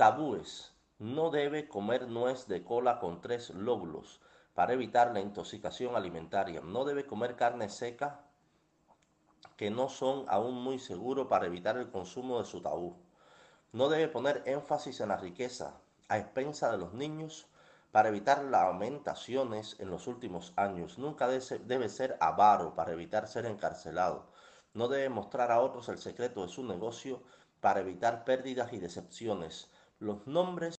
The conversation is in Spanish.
Tabúes. No debe comer nuez de cola con tres lóbulos para evitar la intoxicación alimentaria. No debe comer carne seca que no son aún muy seguros para evitar el consumo de su tabú. No debe poner énfasis en la riqueza a expensa de los niños para evitar lamentaciones en los últimos años. Nunca debe ser avaro para evitar ser encarcelado. No debe mostrar a otros el secreto de su negocio para evitar pérdidas y decepciones. Los nombres